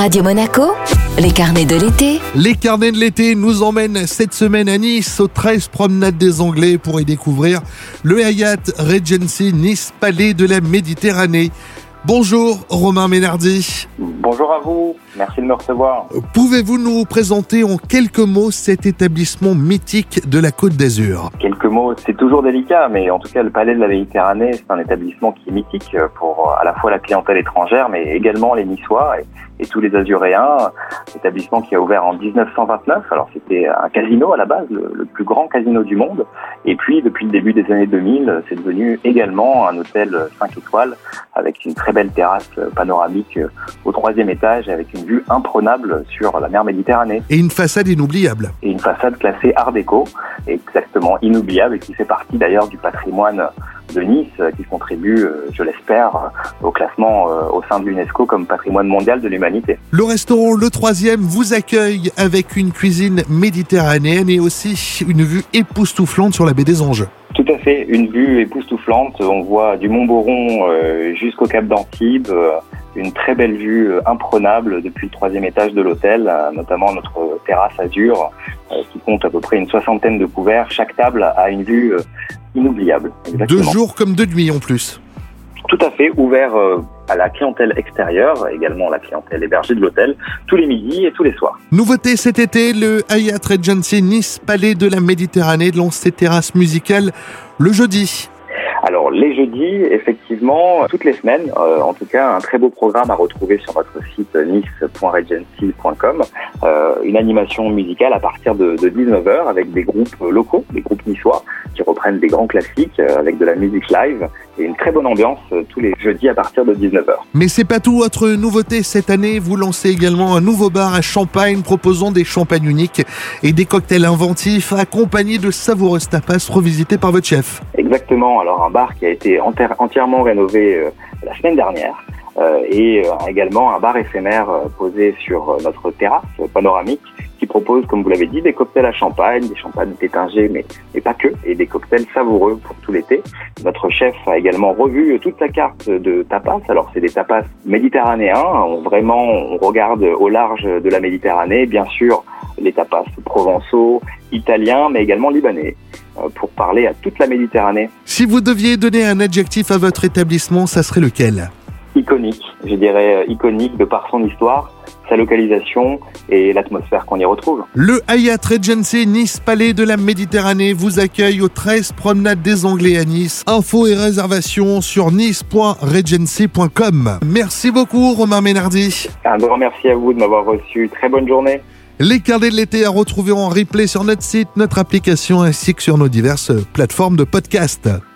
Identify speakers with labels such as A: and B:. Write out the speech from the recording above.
A: Radio Monaco, les carnets de l'été.
B: Les carnets de l'été nous emmènent cette semaine à Nice, aux 13 promenades des Anglais, pour y découvrir le Hyatt Regency Nice Palais de la Méditerranée. Bonjour Romain Ménardi.
C: Bonjour à vous, merci de me recevoir.
B: Pouvez-vous nous présenter en quelques mots cet établissement mythique de la Côte d'Azur?
C: Quelques mots, c'est toujours délicat, mais en tout cas le Palais de la Méditerranée, c'est un établissement qui est mythique pour à la fois la clientèle étrangère, mais également les Niçois et, et tous les Azuréens. Établissement qui a ouvert en 1929, alors c'était un casino à la base, le, le, plus grand casino du monde, et puis depuis le début des années 2000, c'est devenu également un hôtel 5 étoiles avec une très belle terrasse panoramique au troisième étage avec une vue imprenable sur la mer Méditerranée.
B: Et une façade inoubliable.
C: Et une façade classée Art déco, exactement inoubliable et qui fait partie d'ailleurs du patrimoine de Nice qui contribue, je l'espère, au classement au sein de l'UNESCO comme patrimoine mondial de l'humanité.
B: Le restaurant Le Troisième vous accueille avec une cuisine méditerranéenne et aussi une vue époustouflante sur la baie des Anges.
C: Tout à fait, une vue époustouflante. On voit du Mont-Boron euh, jusqu'au Cap d'Antibes, euh, une très belle vue euh, imprenable depuis le troisième étage de l'hôtel, euh, notamment notre terrasse Azur, euh, qui compte à peu près une soixantaine de couverts. Chaque table a une vue inoubliable.
B: Exactement. Deux jours comme deux nuits en plus.
C: Tout à fait, ouvert à la clientèle extérieure, également la clientèle hébergée de l'hôtel, tous les midis et tous les soirs.
B: Nouveauté cet été, le Hyatt Regency Nice Palais de la Méditerranée lance ses terrasses musicales le jeudi.
C: Alors les jeudis, effectivement, toutes les semaines, euh, en tout cas, un très beau programme à retrouver sur notre site nice.regency.com. Euh, une animation musicale à partir de, de 19h avec des groupes locaux, des groupes niçois, qui reprennent des grands classiques euh, avec de la musique live et une très bonne ambiance euh, tous les jeudis à partir de 19h.
B: Mais c'est pas tout, autre nouveauté cette année, vous lancez également un nouveau bar à Champagne proposant des champagnes uniques et des cocktails inventifs accompagnés de savoureuses tapas revisitées par votre chef.
C: Exactement, alors un bar qui a été entièrement rénové euh, la semaine dernière. Et également un bar éphémère posé sur notre terrasse panoramique propose, comme vous l'avez dit, des cocktails à champagne, des champagnes étingés, mais, mais pas que, et des cocktails savoureux pour tout l'été. Notre chef a également revu toute sa carte de tapas. Alors c'est des tapas méditerranéens, on, vraiment on regarde au large de la Méditerranée, bien sûr les tapas provençaux, italiens, mais également libanais pour parler à toute la Méditerranée.
B: Si vous deviez donner un adjectif à votre établissement, ça serait lequel?
C: Iconique, je dirais iconique de par son histoire, sa localisation et l'atmosphère qu'on y retrouve.
B: Le Hyatt Regency Nice Palais de la Méditerranée vous accueille au 13 Promenade des Anglais à Nice. Infos et réservations sur nice.regency.com. Merci beaucoup Romain Ménardi.
C: Un grand merci à vous de m'avoir reçu. Très bonne journée.
B: Les carnets de l'été à retrouver en replay sur notre site, notre application ainsi que sur nos diverses plateformes de podcast.